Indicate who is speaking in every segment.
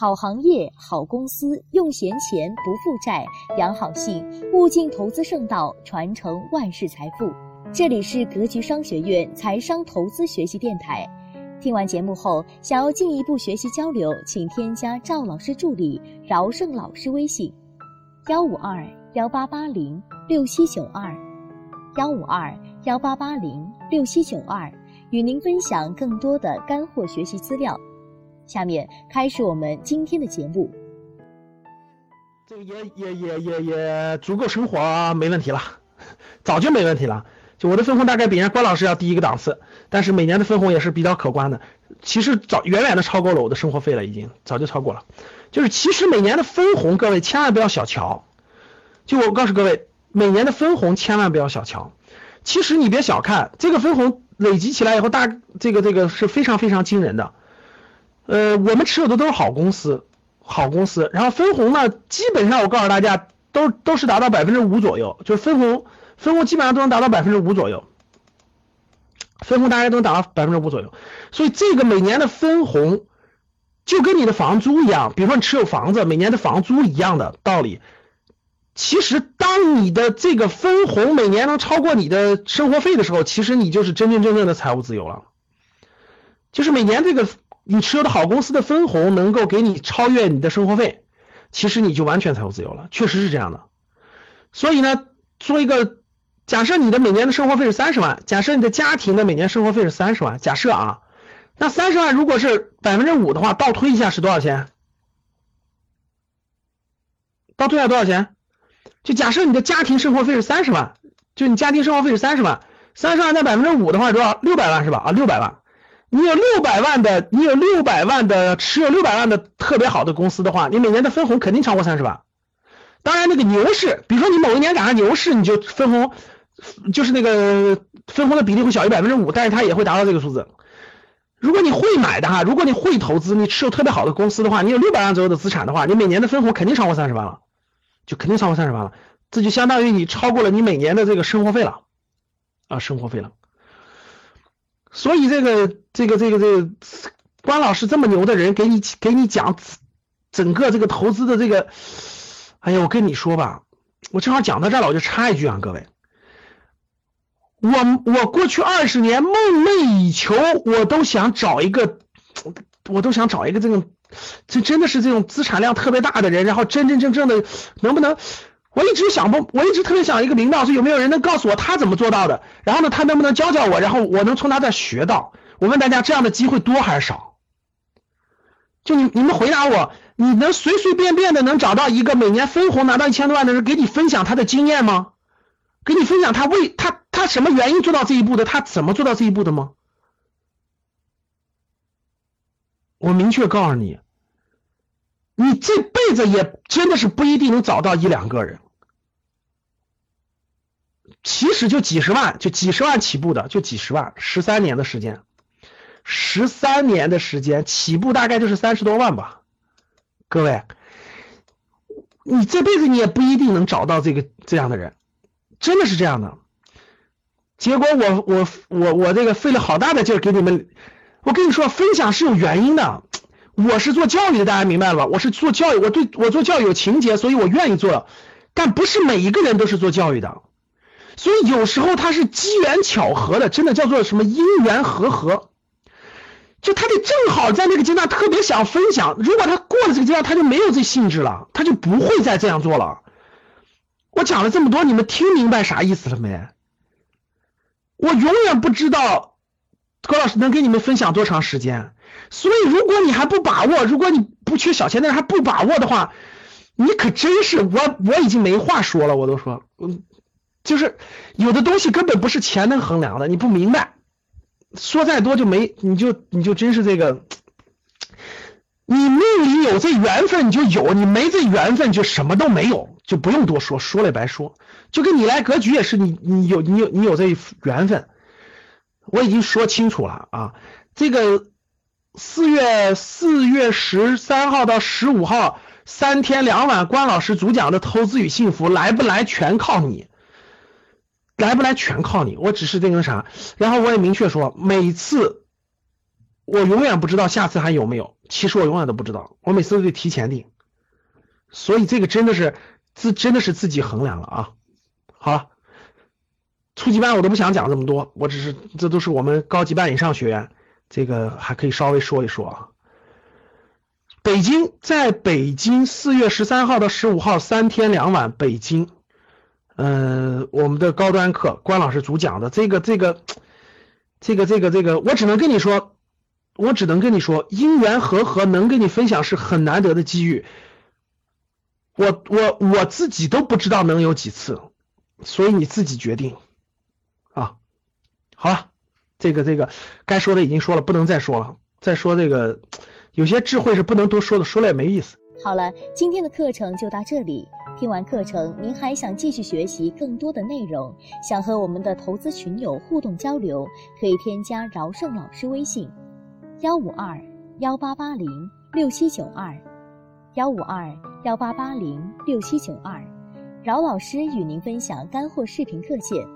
Speaker 1: 好行业、好公司，用闲钱不负债，养好性，物尽投资圣道，传承万世财富。这里是格局商学院财商投资学习电台。听完节目后，想要进一步学习交流，请添加赵老师助理饶胜老师微信：幺五二幺八八零六七九二，幺五二幺八八零六七九二，与您分享更多的干货学习资料。下面开始我们今天的节目。
Speaker 2: 这个也也也也也足够生活，没问题了，早就没问题了。就我的分红大概比人家关老师要低一个档次，但是每年的分红也是比较可观的。其实早远远的超过了我的生活费了，已经早就超过了。就是其实每年的分红，各位千万不要小瞧。就我告诉各位，每年的分红千万不要小瞧。其实你别小看这个分红累积起来以后，大这个这个是非常非常惊人的。呃，我们持有的都是好公司，好公司。然后分红呢，基本上我告诉大家，都都是达到百分之五左右，就是分红，分红基本上都能达到百分之五左右，分红大概都能达到百分之五左右。所以这个每年的分红，就跟你的房租一样，比如说你持有房子，每年的房租一样的道理。其实，当你的这个分红每年能超过你的生活费的时候，其实你就是真真正正的财务自由了，就是每年这个。你持有的好公司的分红能够给你超越你的生活费，其实你就完全财务自由了，确实是这样的。所以呢，做一个假设，你的每年的生活费是三十万，假设你的家庭的每年生活费是三十万，假设啊，那三十万如果是百分之五的话，倒推一下是多少钱？倒推下多少钱？就假设你的家庭生活费是三十万，就你家庭生活费是三十万，三十万在百分之五的话多少？六百万是吧？啊，六百万。你有六百万的，你有六百万的持有六百万的特别好的公司的话，你每年的分红肯定超过三十万。当然，那个牛市，比如说你某一年赶上牛市，你就分红，就是那个分红的比例会小于百分之五，但是它也会达到这个数字。如果你会买的哈，如果你会投资，你持有特别好的公司的话，你有六百万左右的资产的话，你每年的分红肯定超过三十万了，就肯定超过三十万了，这就相当于你超过了你每年的这个生活费了啊，生活费了。所以这个这个这个这个关老师这么牛的人，给你给你讲整个这个投资的这个，哎呀，我跟你说吧，我正好讲到这儿了，我就插一句啊，各位，我我过去二十年梦寐以求，我都想找一个，我都想找一个这种，这真的是这种资产量特别大的人，然后真真正正的能不能？我一直想不，我一直特别想一个领导，说有没有人能告诉我他怎么做到的？然后呢，他能不能教教我？然后我能从他这学到？我问大家，这样的机会多还是少？就你你们回答我，你能随随便便的能找到一个每年分红拿到一千多万的人，给你分享他的经验吗？给你分享他为他他什么原因做到这一步的？他怎么做到这一步的吗？我明确告诉你，你这辈子也真的是不一定能找到一两个人。其实就几十万，就几十万起步的，就几十万，十三年的时间，十三年的时间起步大概就是三十多万吧。各位，你这辈子你也不一定能找到这个这样的人，真的是这样的。结果我我我我这个费了好大的劲给你们，我跟你说分享是有原因的。我是做教育的，大家明白了吧？我是做教育，我对我做教育有情节，所以我愿意做。但不是每一个人都是做教育的。所以有时候它是机缘巧合的，真的叫做什么因缘和合，就他得正好在那个阶段特别想分享，如果他过了这个阶段，他就没有这兴致了，他就不会再这样做了。我讲了这么多，你们听明白啥意思了没？我永远不知道高老师能给你们分享多长时间，所以如果你还不把握，如果你不缺小钱，但是还不把握的话，你可真是我我已经没话说了，我都说嗯。就是有的东西根本不是钱能衡量的，你不明白，说再多就没，你就你就真是这个，你命里有这缘分你就有，你没这缘分就什么都没有，就不用多说，说了也白说。就跟你来格局也是，你你有你有你有这缘分，我已经说清楚了啊。这个四月四月十三号到十五号三天两晚，关老师主讲的投资与幸福来不来全靠你。来不来全靠你，我只是那个啥，然后我也明确说，每次我永远不知道下次还有没有，其实我永远都不知道，我每次都得提前订，所以这个真的是自真的是自己衡量了啊。好了，初级班我都不想讲这么多，我只是这都是我们高级班以上学员，这个还可以稍微说一说啊。北京，在北京四月十三号到十五号三天两晚，北京，嗯，我们的高端课关老师主讲的这个这个这个这个这个，我只能跟你说。我只能跟你说，因缘和合能跟你分享是很难得的机遇。我我我自己都不知道能有几次，所以你自己决定啊。好了，这个这个该说的已经说了，不能再说了。再说这个有些智慧是不能多说的，说了也没意思。
Speaker 1: 好了，今天的课程就到这里。听完课程，您还想继续学习更多的内容，想和我们的投资群友互动交流，可以添加饶胜老师微信。幺五二幺八八零六七九二，幺五二幺八八零六七九二，饶老师与您分享干货视频课件。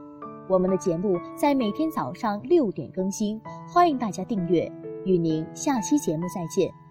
Speaker 1: 我们的节目在每天早上六点更新，欢迎大家订阅。与您下期节目再见。